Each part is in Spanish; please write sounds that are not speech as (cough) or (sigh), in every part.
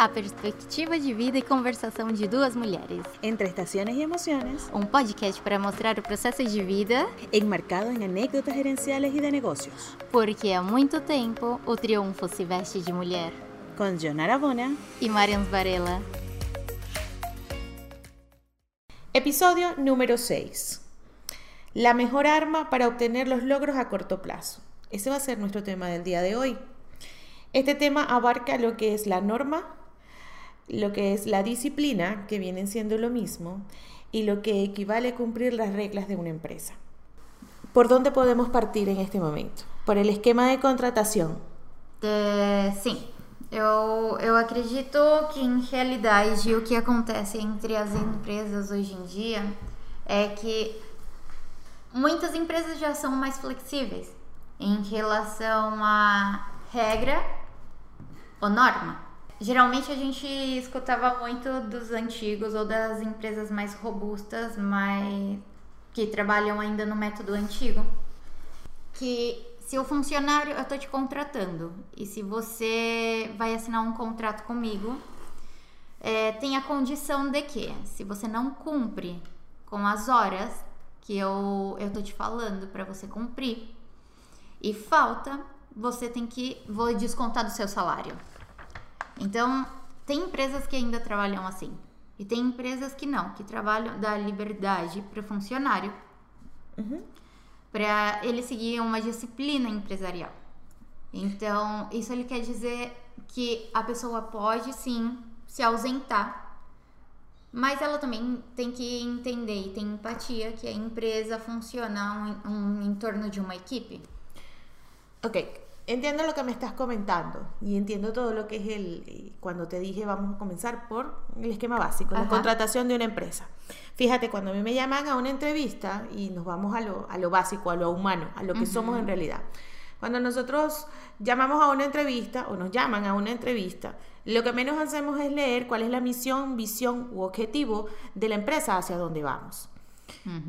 A perspectiva de vida e conversação de duas mulheres. Entre estaciones y emociones, Um podcast para mostrar o processo de vida, enmarcado en anécdotas gerenciales y de negocios. porque há muito tempo o triunfo se veste de mulher. Con Jonara Bona. E Marians Varela. Episodio número 6. La mejor arma para obtener los logros a corto plazo. Ese va a ser nuestro tema del día de hoy. Este tema abarca lo que es la norma, lo que es la disciplina, que vienen siendo lo mismo, y lo que equivale a cumplir las reglas de una empresa. ¿Por dónde podemos partir en este momento? Por el esquema de contratación. É, sim, eu, eu acredito que em realidade o que acontece entre as empresas hoje em dia é que muitas empresas já são mais flexíveis em relação à regra ou norma. Geralmente a gente escutava muito dos antigos ou das empresas mais robustas, mais que trabalham ainda no método antigo, que se o funcionário eu tô te contratando e se você vai assinar um contrato comigo, é, tem a condição de que se você não cumpre com as horas que eu, eu te falando para você cumprir e falta, você tem que vou descontar do seu salário. Então, tem empresas que ainda trabalham assim. E tem empresas que não, que trabalham da liberdade para o funcionário para ele seguir uma disciplina empresarial. Então, isso ele quer dizer que a pessoa pode sim se ausentar, mas ela também tem que entender e ter empatia que a empresa funciona um, um, em torno de uma equipe. Ok, entiendo lo que me estás comentando y entiendo todo lo que es el, eh, cuando te dije vamos a comenzar por el esquema básico, la contratación de una empresa. Fíjate, cuando a mí me llaman a una entrevista y nos vamos a lo, a lo básico, a lo humano, a lo que somos en realidad. Cuando nosotros llamamos a una entrevista o nos llaman a una entrevista, lo que menos hacemos es leer cuál es la misión, visión u objetivo de la empresa hacia dónde vamos.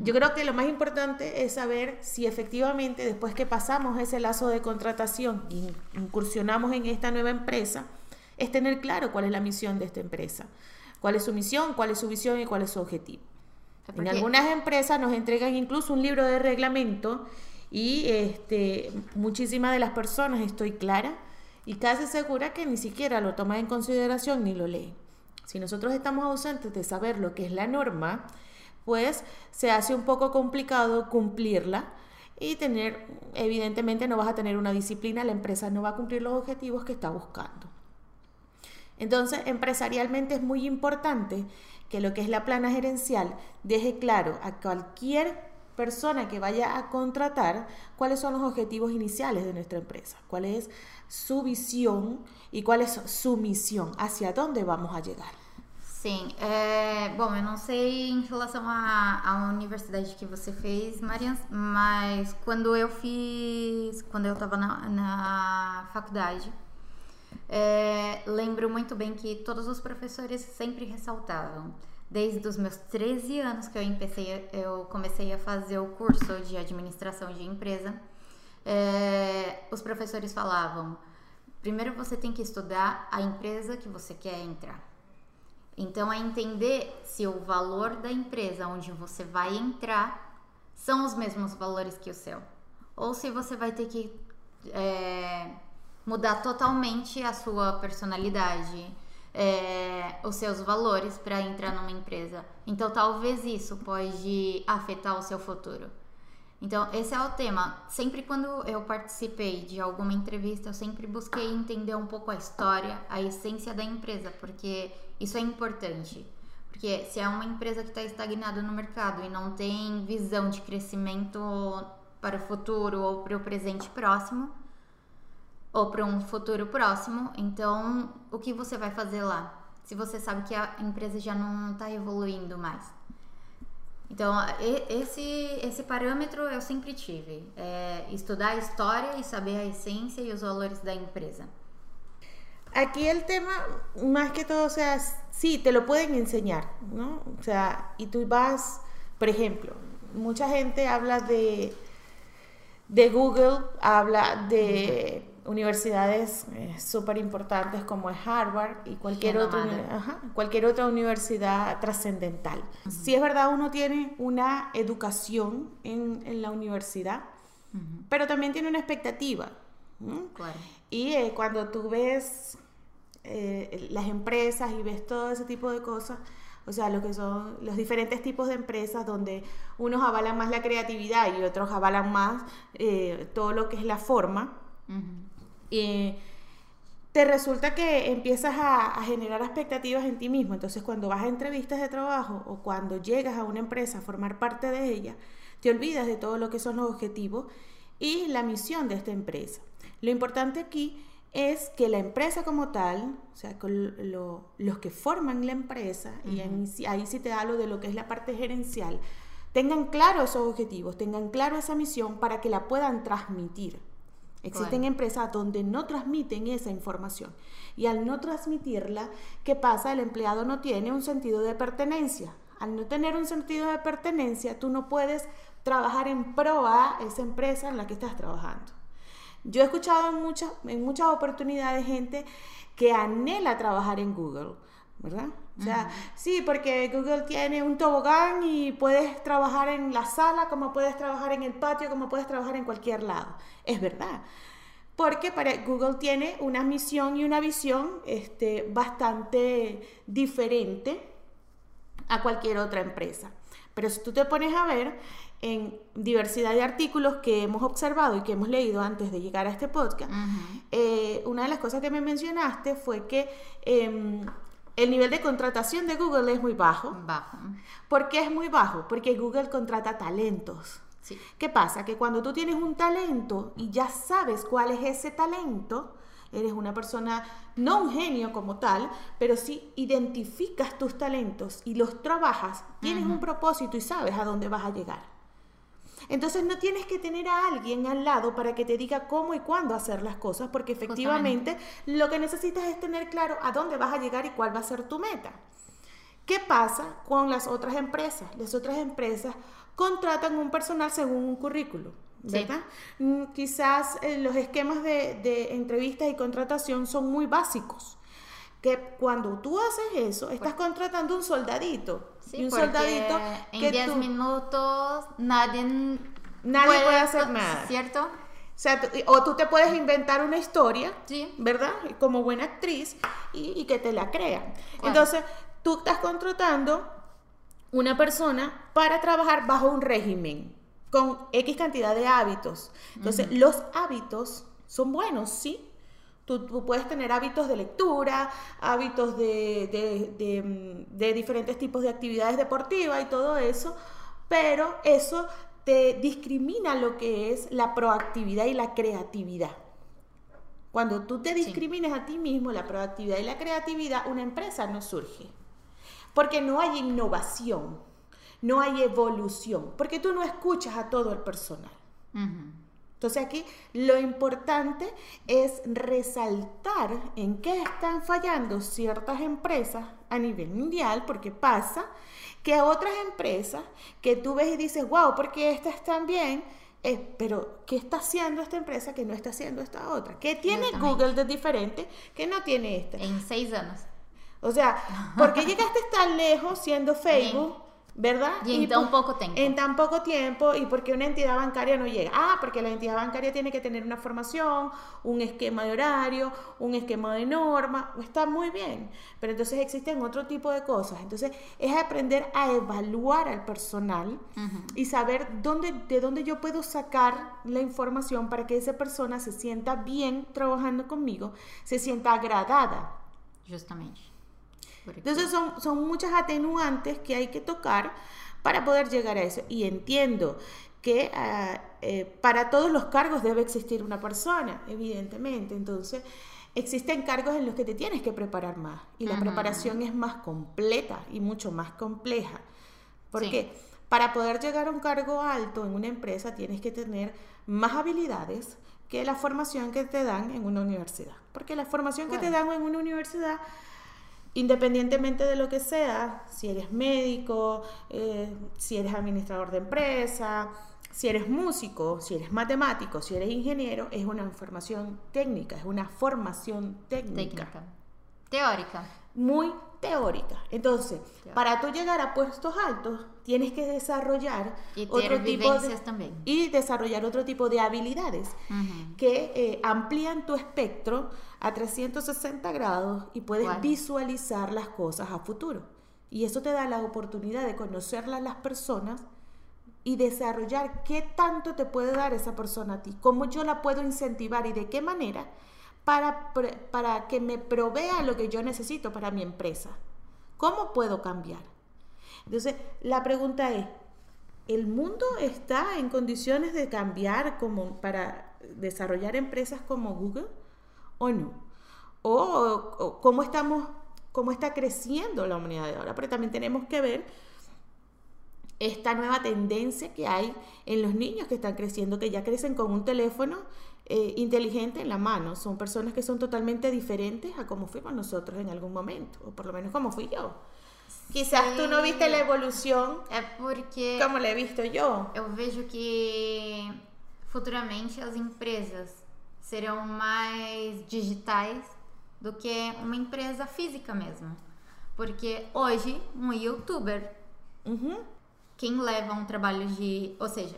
Yo creo que lo más importante es saber si efectivamente después que pasamos ese lazo de contratación y incursionamos en esta nueva empresa, es tener claro cuál es la misión de esta empresa, cuál es su misión, cuál es su visión y cuál es su objetivo. En algunas empresas nos entregan incluso un libro de reglamento y este, muchísimas de las personas, estoy clara, y casi segura que ni siquiera lo toman en consideración ni lo leen. Si nosotros estamos ausentes de saber lo que es la norma, pues se hace un poco complicado cumplirla y tener, evidentemente no vas a tener una disciplina, la empresa no va a cumplir los objetivos que está buscando. Entonces, empresarialmente es muy importante que lo que es la plana gerencial deje claro a cualquier persona que vaya a contratar cuáles son los objetivos iniciales de nuestra empresa, cuál es su visión y cuál es su misión, hacia dónde vamos a llegar. Sim, é, bom, eu não sei em relação à, universidade que você fez, Marians, mas quando eu fiz, quando eu estava na, na faculdade, é, lembro muito bem que todos os professores sempre ressaltavam. Desde os meus 13 anos que eu, empecei, eu comecei a fazer o curso de administração de empresa, é, os professores falavam: primeiro você tem que estudar a empresa que você quer entrar. Então é entender se o valor da empresa onde você vai entrar são os mesmos valores que o seu. Ou se você vai ter que é, mudar totalmente a sua personalidade, é, os seus valores para entrar numa empresa. Então talvez isso pode afetar o seu futuro. Então, esse é o tema. Sempre quando eu participei de alguma entrevista, eu sempre busquei entender um pouco a história, a essência da empresa, porque isso é importante. Porque se é uma empresa que está estagnada no mercado e não tem visão de crescimento para o futuro ou para o presente próximo, ou para um futuro próximo, então o que você vai fazer lá? Se você sabe que a empresa já não está evoluindo mais. Então, esse, esse parâmetro eu sempre tive. É estudar a história e saber a essência e os valores da empresa. Aquí el tema, más que todo, o sea, sí, te lo pueden enseñar, ¿no? O sea, y tú vas, por ejemplo, mucha gente habla de, de Google, habla de universidades eh, súper importantes como es Harvard y cualquier otra, ajá, cualquier otra universidad trascendental. Si es verdad, uno tiene una educación en, en la universidad, pero también tiene una expectativa. ¿no? Claro. Y eh, cuando tú ves eh, las empresas y ves todo ese tipo de cosas, o sea, lo que son los diferentes tipos de empresas donde unos avalan más la creatividad y otros avalan más eh, todo lo que es la forma, eh, te resulta que empiezas a, a generar expectativas en ti mismo. Entonces, cuando vas a entrevistas de trabajo o cuando llegas a una empresa a formar parte de ella, te olvidas de todo lo que son los objetivos y la misión de esta empresa. Lo importante aquí es que la empresa como tal, o sea, con lo- los que forman la empresa, y ahí, ahí sí te hablo de lo que es la parte gerencial, tengan claro esos objetivos, tengan claro esa misión para que la puedan transmitir. Existen empresas donde no transmiten esa información y al no transmitirla, ¿qué pasa? El empleado no tiene un sentido de pertenencia. Al no tener un sentido de pertenencia, tú no puedes trabajar en pro a esa empresa en la que estás trabajando. Yo he escuchado en muchas, en muchas oportunidades gente que anhela trabajar en Google, ¿verdad? O sea, sí, porque Google tiene un tobogán y puedes trabajar en la sala, como puedes trabajar en el patio, como puedes trabajar en cualquier lado. Es verdad. Porque para Google tiene una misión y una visión este, bastante diferente a cualquier otra empresa. Pero si tú te pones a ver en diversidad de artículos que hemos observado y que hemos leído antes de llegar a este podcast, eh, una de las cosas que me mencionaste fue que em, el nivel de contratación de Google es muy bajo. Bajo. ¿Por qué es muy bajo? Porque Google contrata talentos. Sí. ¿Qué pasa? Que cuando tú tienes un talento y ya sabes cuál es ese talento, eres una persona, no un genio como tal, pero sí identificas tus talentos y los trabajas, tienes un propósito y sabes a dónde vas a llegar. Entonces no tienes que tener a alguien al lado para que te diga cómo y cuándo hacer las cosas, porque efectivamente lo que necesitas es tener claro a dónde vas a llegar y cuál va a ser tu meta. ¿Qué pasa con las otras empresas? Las otras empresas contratan un personal según un currículo. ¿verdad? Mm, Quizás eh, los esquemas de, de entrevistas y contratación son muy básicos. Que cuando tú haces eso, estás contratando un soldadito. Sí, y un soldadito en que 10 tú- minutos nadie, Nadie puede hacer nada. ¿Cierto? O sea, tú- o tú te puedes inventar una historia, Sí. ¿verdad? Como buena actriz y, y que te la crean. Entonces, tú estás contratando una persona para trabajar bajo un régimen con X cantidad de hábitos. Entonces, los hábitos son buenos, ¿sí? Tú, tú puedes tener hábitos de lectura, hábitos de, de- de, de diferentes tipos de actividades deportivas y todo eso, pero eso te discrimina lo que es la proactividad y la creatividad. Cuando tú te discriminas a ti mismo, la proactividad y la creatividad, una empresa no surge. Porque no hay innovación, no hay evolución, porque tú no escuchas a todo el personal. Entonces aquí lo importante es resaltar en qué están fallando ciertas empresas a nivel mundial, porque pasa que otras empresas que tú ves y dices, wow, porque estas están bien, eh, pero ¿qué está haciendo esta empresa que no está haciendo esta otra? ¿Qué tiene. Google de diferente que no tiene esta? En seis años. O sea, ¿por qué llegaste tan lejos siendo (laughs) Facebook? ¿Verdad? Y en tan po- poco tiempo. En tan poco tiempo y porque una entidad bancaria no llega. Ah, porque la entidad bancaria tiene que tener una formación, un esquema de horario, un esquema de norma. Está muy bien. Pero entonces existen otro tipo de cosas. Entonces es aprender a evaluar al personal y saber dónde, de dónde yo puedo sacar la información para que esa persona se sienta bien trabajando conmigo, se sienta agradada. Justamente. Entonces son, son muchas atenuantes que hay que tocar para poder llegar a eso. Y entiendo que ah, eh, para todos los cargos debe existir una persona, evidentemente. Entonces existen cargos en los que te tienes que preparar más y la preparación es más completa y mucho más compleja. Porque Sí. para poder llegar a un cargo alto en una empresa tienes que tener más habilidades que la formación que te dan en una universidad. Porque la formación que te dan en una universidad independientemente de lo que sea, si eres médico, eh, si eres administrador de empresa, si eres músico, si eres matemático, si eres ingeniero, es una formación técnica, es una formación técnica. Técnica. Teórica. Muy teórica. Entonces, para tú llegar a puestos altos, tienes que desarrollar Y otro tipo de, también. y desarrollar otro tipo de habilidades que eh, amplían tu espectro a 360 grados y puedes visualizar las cosas a futuro. Y eso te da la oportunidad de conocerlas a las personas y desarrollar qué tanto te puede dar esa persona a ti, cómo yo la puedo incentivar y de qué manera para, para que me provea lo que yo necesito para mi empresa. ¿Cómo puedo cambiar? Entonces, la pregunta es, ¿el mundo está en condiciones de cambiar como para desarrollar empresas como Google o no? O, o cómo estamos, cómo está creciendo la humanidad de ahora, pero también tenemos que ver esta nueva tendencia que hay en los niños que están creciendo, que ya crecen con un teléfono eh, inteligente en la mano. Son personas que son totalmente diferentes a como fuimos nosotros en algún momento, o por lo menos como fui yo. Quizás tú no viste la evolución É porque como la he visto yo. eu vejo que futuramente as empresas serão mais digitais do que uma empresa física mesmo. Porque hoje, um youtuber, Ujú. quem leva um trabalho de. Ou seja,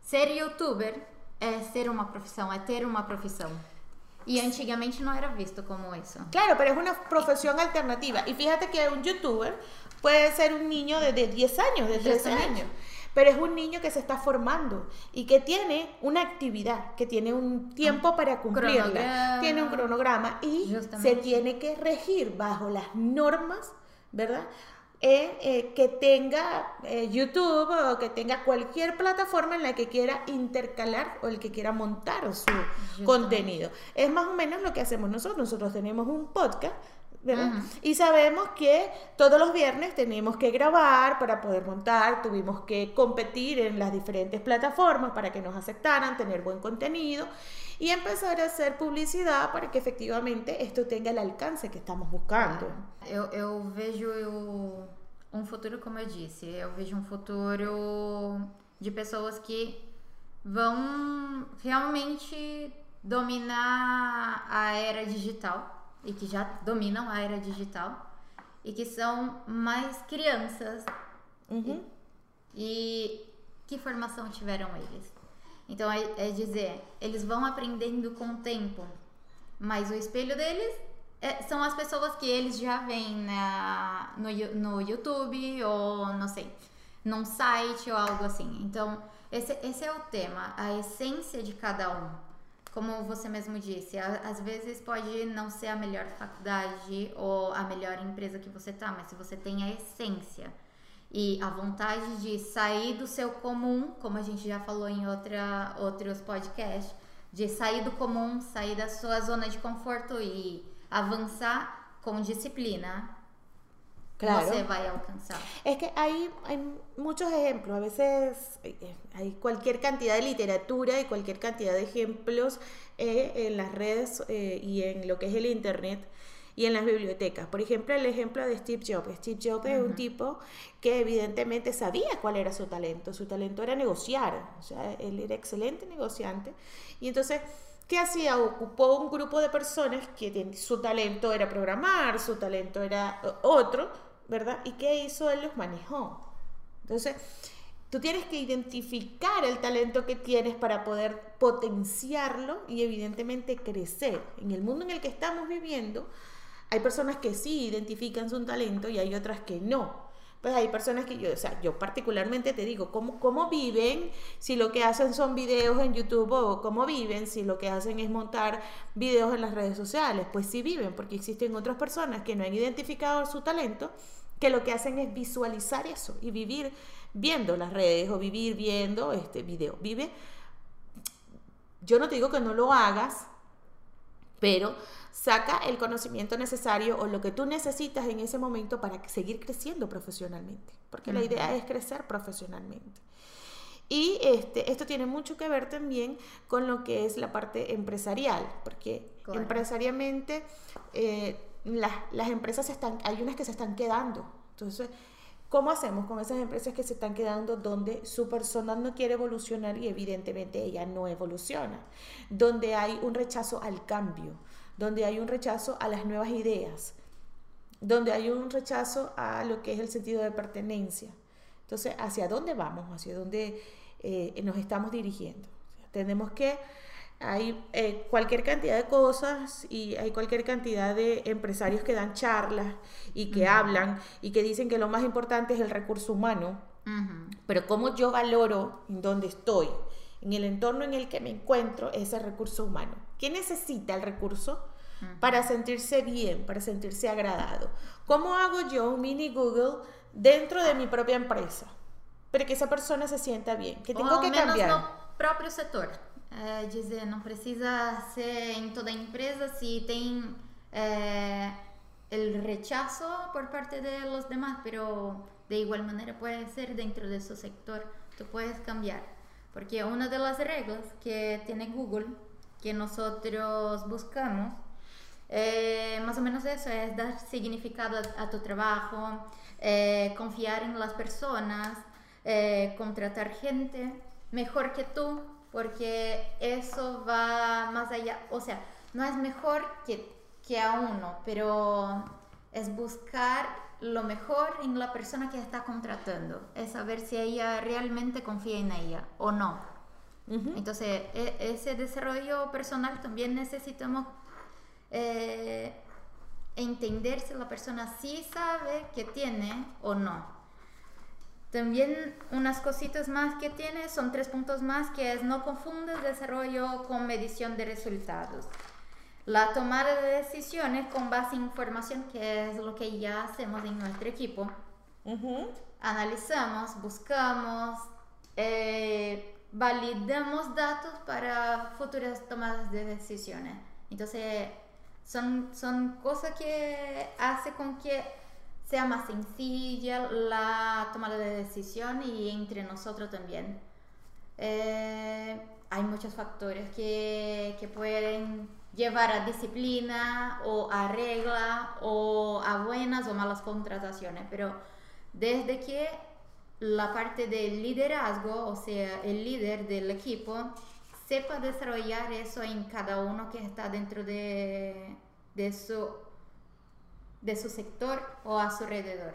ser youtuber é ser uma profissão, é ter uma profissão. E antigamente não era visto como isso. Claro, pero es una profesión alternativa. Y fíjate que un youtuber puede ser un niño de, de 10 años, de 13 Justamente. años, pero es un niño que se está formando y que tiene una actividad, que tiene un tiempo para cumplirla, cronograma. tiene un cronograma y se Justamente. tiene que regir bajo las normas, ¿verdad? Eh, eh, que tenga eh, YouTube o que tenga cualquier plataforma en la que quiera intercalar o el que quiera montar su contenido. Es más o menos lo que hacemos nosotros. Nosotros tenemos un podcast, Y sabemos que todos los viernes tenemos que grabar para poder montar, tuvimos que competir en las diferentes plataformas para que nos aceptaran, tener buen contenido y empezar a hacer publicidad para que efectivamente esto tenga el alcance que estamos buscando. Eu, eu vejo eu- um futuro, como eu disse, eu vejo um futuro de pessoas que vão realmente dominar a era digital e que já dominam a era digital e que são mais crianças Ujú. e que formação tiveram eles? Então é, é dizer, eles vão aprendendo com o tempo, mas o espelho deles é- são as pessoas que eles já veem na, no, no YouTube ou não sei, num site ou algo assim. Então esse, esse é o tema, a essência de cada um. Como você mesmo disse, às vezes pode não ser a melhor faculdade ou a melhor empresa que você tá, mas se você tem a essência e a vontade de sair do seu comum, como a gente já falou em outra, outros podcasts, de sair do comum, sair da sua zona de conforto e avançar com disciplina, Claro. você vai alcançar. Es que hay, hay muchos ejemplos, a veces eh, hay cualquier cantidad de literatura y cualquier cantidad de ejemplos eh, en las redes eh, y en lo que es el Internet y en las bibliotecas. Por ejemplo, el ejemplo de Steve Jobs. Steve Jobs es un tipo que evidentemente sabía cuál era su talento. Su talento era negociar, o sea, él era excelente negociante. Y entonces... ¿Qué hacía? Ocupó un grupo de personas que su talento era programar, su talento era eh, otro, ¿verdad? ¿Y qué hizo? Él los manejó. Entonces, tú tienes que identificar el talento que tienes para poder potenciarlo y evidentemente crecer. En el mundo en el que estamos viviendo, hay personas que sí identifican su talento y hay otras que no. Pues hay personas que yo, o sea, yo particularmente te digo, ¿cómo, ¿cómo viven si lo que hacen son videos en YouTube o cómo viven si lo que hacen es montar videos en las redes sociales? Pues sí viven, porque existen otras personas que no han identificado su talento, que lo que hacen es visualizar eso y vivir viendo las redes o vivir viendo este video. Vive, yo no te digo que no lo hagas, pero saca el conocimiento necesario o lo que tú necesitas en ese momento para seguir creciendo profesionalmente, porque la idea es crecer profesionalmente. Y este, esto tiene mucho que ver también con lo que es la parte empresarial, porque Claro. empresariamente eh, las, las empresas se están, hay unas que se están quedando. Entonces, ¿Cómo hacemos con esas empresas que se están quedando donde su personal no quiere evolucionar y evidentemente ella no evoluciona? Donde hay un rechazo al cambio, donde hay un rechazo a las nuevas ideas, donde hay un rechazo a lo que es el sentido de pertenencia. Entonces, ¿hacia dónde vamos? ¿Hacia dónde eh, nos estamos dirigiendo? tenemos que hay eh, cualquier cantidad de cosas y hay cualquier cantidad de empresarios que dan charlas y que hablan y que dicen que lo más importante es el recurso humano. Pero cómo yo valoro en donde estoy, en el entorno en el que me encuentro, ese recurso humano. ¿Qué necesita el recurso? Para sentirse bien, para sentirse agradado. ¿Cómo hago yo un mini Google dentro de mi propia empresa? Para que esa persona se sienta bien. Que tengo que cambiar. No propio sector. É, dizer, não precisa ser em toda empresa se tem é, o rechazo por parte de los demás, pero de igual manera puede ser dentro de su sector, tú puedes cambiar. Porque una de las reglas que tiene Google, que nosotros buscamos, eh, más o menos eso, es dar significado a, a tu trabajo, eh, confiar en las personas, eh, contratar gente mejor que tú, porque eso va más allá, o sea, no es mejor que, que a uno, pero es buscar lo mejor en la persona que está contratando, es saber si ella realmente confía en ella o no. Entonces, e, ese desarrollo personal también necesitamos eh, entender si la persona sí sabe que tiene o no. También unas cositas más que tiene son tres puntos más que es no confundes desarrollo con medición de resultados. La tomada de decisiones con base en información, que es lo que ya hacemos en nuestro equipo. Analizamos, buscamos, eh, validamos datos para futuras tomadas de decisiones. Entonces, son, son cosas que hace con que sea más sencilla la toma de decisión y entre nosotros también. Eh, hay muchos factores que, que, pueden llevar a disciplina o a regla o a buenas o malas contrataciones, pero desde que la parte del liderazgo, o sea, el líder del equipo, sepa desarrollar eso en cada uno que está dentro de, de su de su sector o a su alrededor,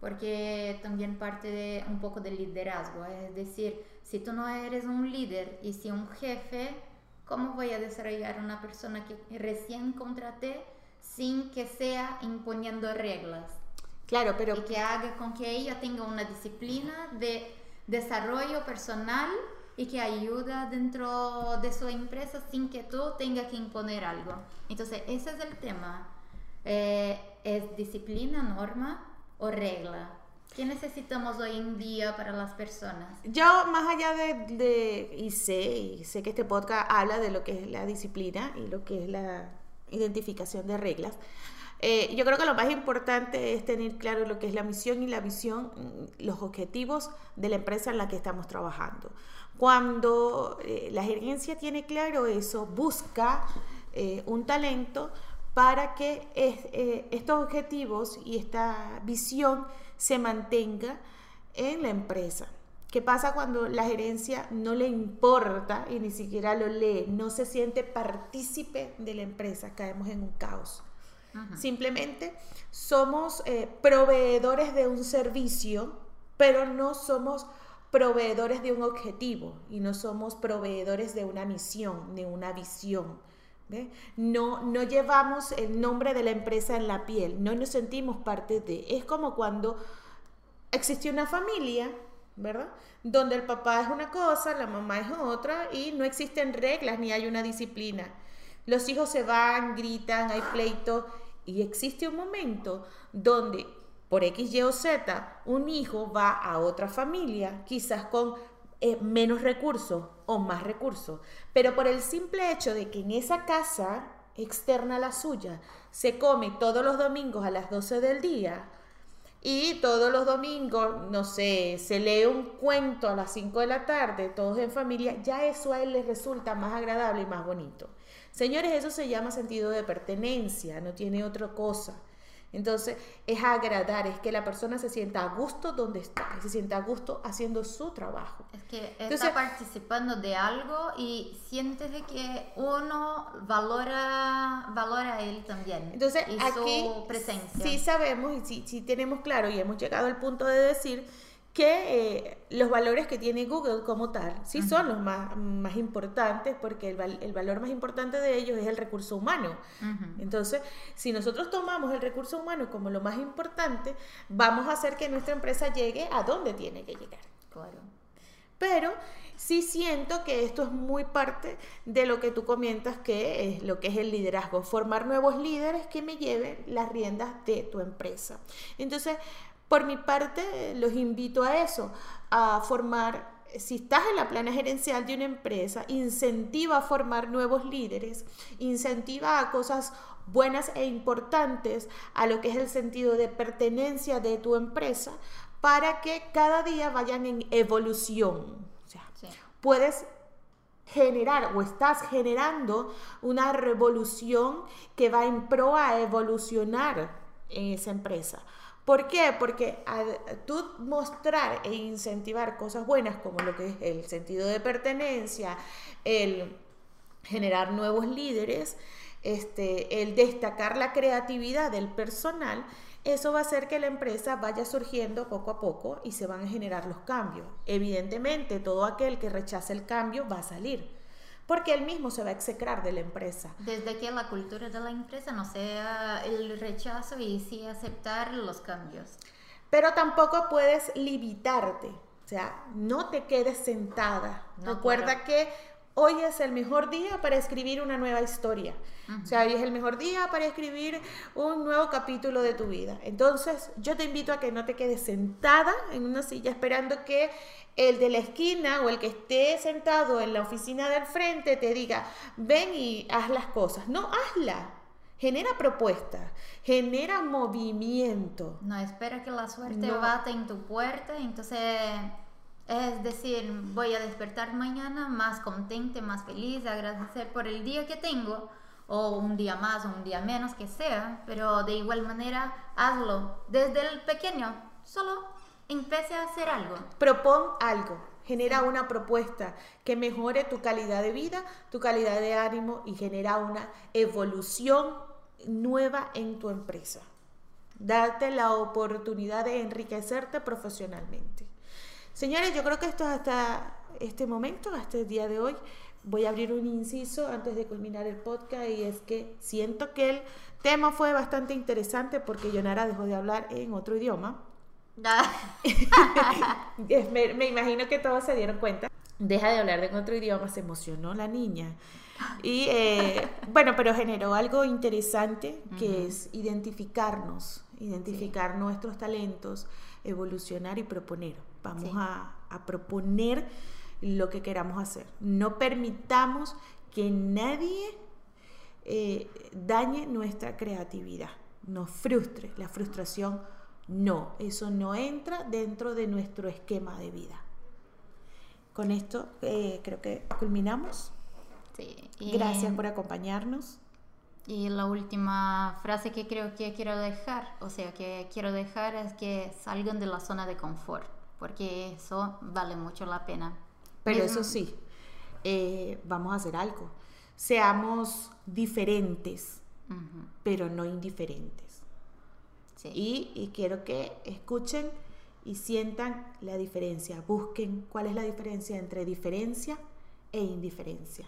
porque también parte de un poco del liderazgo, es decir, si tú no eres un líder y si un jefe, ¿cómo voy a desarrollar una persona que recién contraté sin que sea imponiendo reglas? Claro, pero... Y que haga con que ella tenga una disciplina de desarrollo personal y que ayuda dentro de su empresa sin que tú tengas que imponer algo. Entonces, ese es el tema. Eh, ¿Es disciplina, norma o regla? ¿Qué necesitamos hoy en día para las personas? Yo, más allá de, y sé, y sé que este podcast habla de lo que es la disciplina y lo que es la identificación de reglas, eh, yo creo que lo más importante es tener claro lo que es la misión y la visión, mm, los objetivos de la empresa en la que estamos trabajando. Cuando eh, la gerencia tiene claro eso, busca un talento para que eh, estos objetivos y esta visión se mantenga en la empresa. ¿Qué pasa cuando la gerencia no le importa y ni siquiera lo lee, no se siente partícipe de la empresa? Caemos en un caos. Simplemente somos eh, proveedores de un servicio, pero no somos proveedores de un objetivo y no somos proveedores de una misión, de una visión. No, no llevamos el nombre de la empresa en la piel, no nos sentimos parte de. Es como cuando existe una familia, ¿verdad? Donde el papá es una cosa, la mamá es otra y no existen reglas ni hay una disciplina. Los hijos se van, gritan, hay pleito y existe un momento donde por X, Y o Z un hijo va a otra familia, quizás con eh, menos recursos o más recursos, pero por el simple hecho de que en esa casa externa a la suya se come todos los domingos a las 12 del día y todos los domingos, no sé, se lee un cuento a las 5 de la tarde, todos en familia, ya eso a él les resulta más agradable y más bonito. Señores, eso se llama sentido de pertenencia, no tiene otra cosa. Entonces, es agradar, es que la persona se sienta a gusto donde está, y se sienta a gusto haciendo su trabajo. Es que Entonces- está participando de algo y sientes de que uno valora, valora a él también. Entonces, y aquí su presencia. sí sabemos y sí, sí tenemos claro y hemos llegado al punto de decir que eh, los valores que tiene Google como tal sí son los más, más importantes porque el, el valor más importante de ellos es el recurso humano. Entonces, si nosotros tomamos el recurso humano como lo más importante, vamos a hacer que nuestra empresa llegue a donde tiene que llegar. Claro. Pero sí siento que esto es muy parte de lo que tú comentas, que es lo que es el liderazgo, formar nuevos líderes que me lleven las riendas de tu empresa. Entonces, por mi parte, los invito a eso, a formar, si estás en la plana gerencial de una empresa, incentiva a formar nuevos líderes, incentiva a cosas buenas e importantes a lo que es el sentido de pertenencia de tu empresa para que cada día vayan en evolución. O sea, Sí. puedes generar o estás generando una revolución que va en pro a evolucionar en esa empresa. ¿Por qué? Porque tú mostrar e incentivar cosas buenas como lo que es el sentido de pertenencia, el generar nuevos líderes, este, el destacar la creatividad del personal, eso va a hacer que la empresa vaya surgiendo poco a poco y se van a generar los cambios. Evidentemente, todo aquel que rechace el cambio va a salir, porque él mismo se va a execrar de la empresa. Desde que la cultura de la empresa no sea el rechazo y sí aceptar los cambios. Pero tampoco puedes limitarte, o sea, no te quedes sentada. No, Recuerda que hoy es el mejor día para escribir una nueva historia. O sea, hoy es el mejor día para escribir un nuevo capítulo de tu vida. Entonces, yo te invito a que no te quedes sentada en una silla esperando que el de la esquina o el que esté sentado en la oficina del frente te diga, ven y haz las cosas. No, hazla. Genera propuestas, genera movimiento. No espera que la suerte No. bata en tu puerta, entonces es decir, voy a despertar mañana más contente, más feliz, agradecer por el día que tengo, o un día más o un día menos que sea, pero de igual manera hazlo desde el pequeño, solo empiece a hacer algo. Propon algo, genera una propuesta que mejore tu calidad de vida, tu calidad de ánimo y genera una evolución nueva en tu empresa. Date la oportunidad de enriquecerte profesionalmente. Señores, yo creo que esto es hasta este momento, hasta el día de hoy. Voy a abrir un inciso antes de culminar el podcast y es que siento que el tema fue bastante interesante porque Yonara dejó de hablar en otro idioma. (laughs) Es- me, me imagino que todos se dieron cuenta. Deja de hablar en otro idioma, se emocionó la niña. Y eh, bueno, pero generó algo interesante que es identificarnos, identificar nuestros talentos, evolucionar y proponer. Vamos Sí. a, a proponer lo que queramos hacer. No permitamos que nadie eh, dañe nuestra creatividad, nos frustre. La frustración no, eso no entra dentro de nuestro esquema de vida. Con esto eh, creo que culminamos. Sí, y- Gracias por acompañarnos. Y la última frase que creo que quiero dejar, o sea, que quiero dejar es que salgan de la zona de confort, porque eso vale mucho la pena. Pero Mismo- eso sí, eh, vamos a hacer algo. Seamos diferentes, Ujú, pero no indiferentes. sí. Y, y quiero que escuchen y sientan la diferencia. Busquen cuál es la diferencia entre diferencia e indiferencia.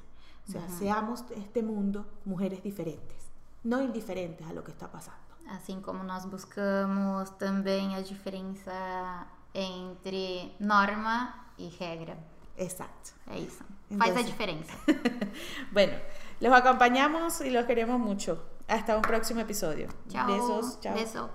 O sea, seamos este mundo mujeres diferentes, no indiferentes a lo que está pasando. Assim como nós buscamos também a diferença entre norma e regra. Exacto. É isso. Faz a Entonces- diferença. (laughs) Bueno, los acompañamos y los queremos mucho. Hasta un próximo episodio. Tchau. Besos. Chao. Beso.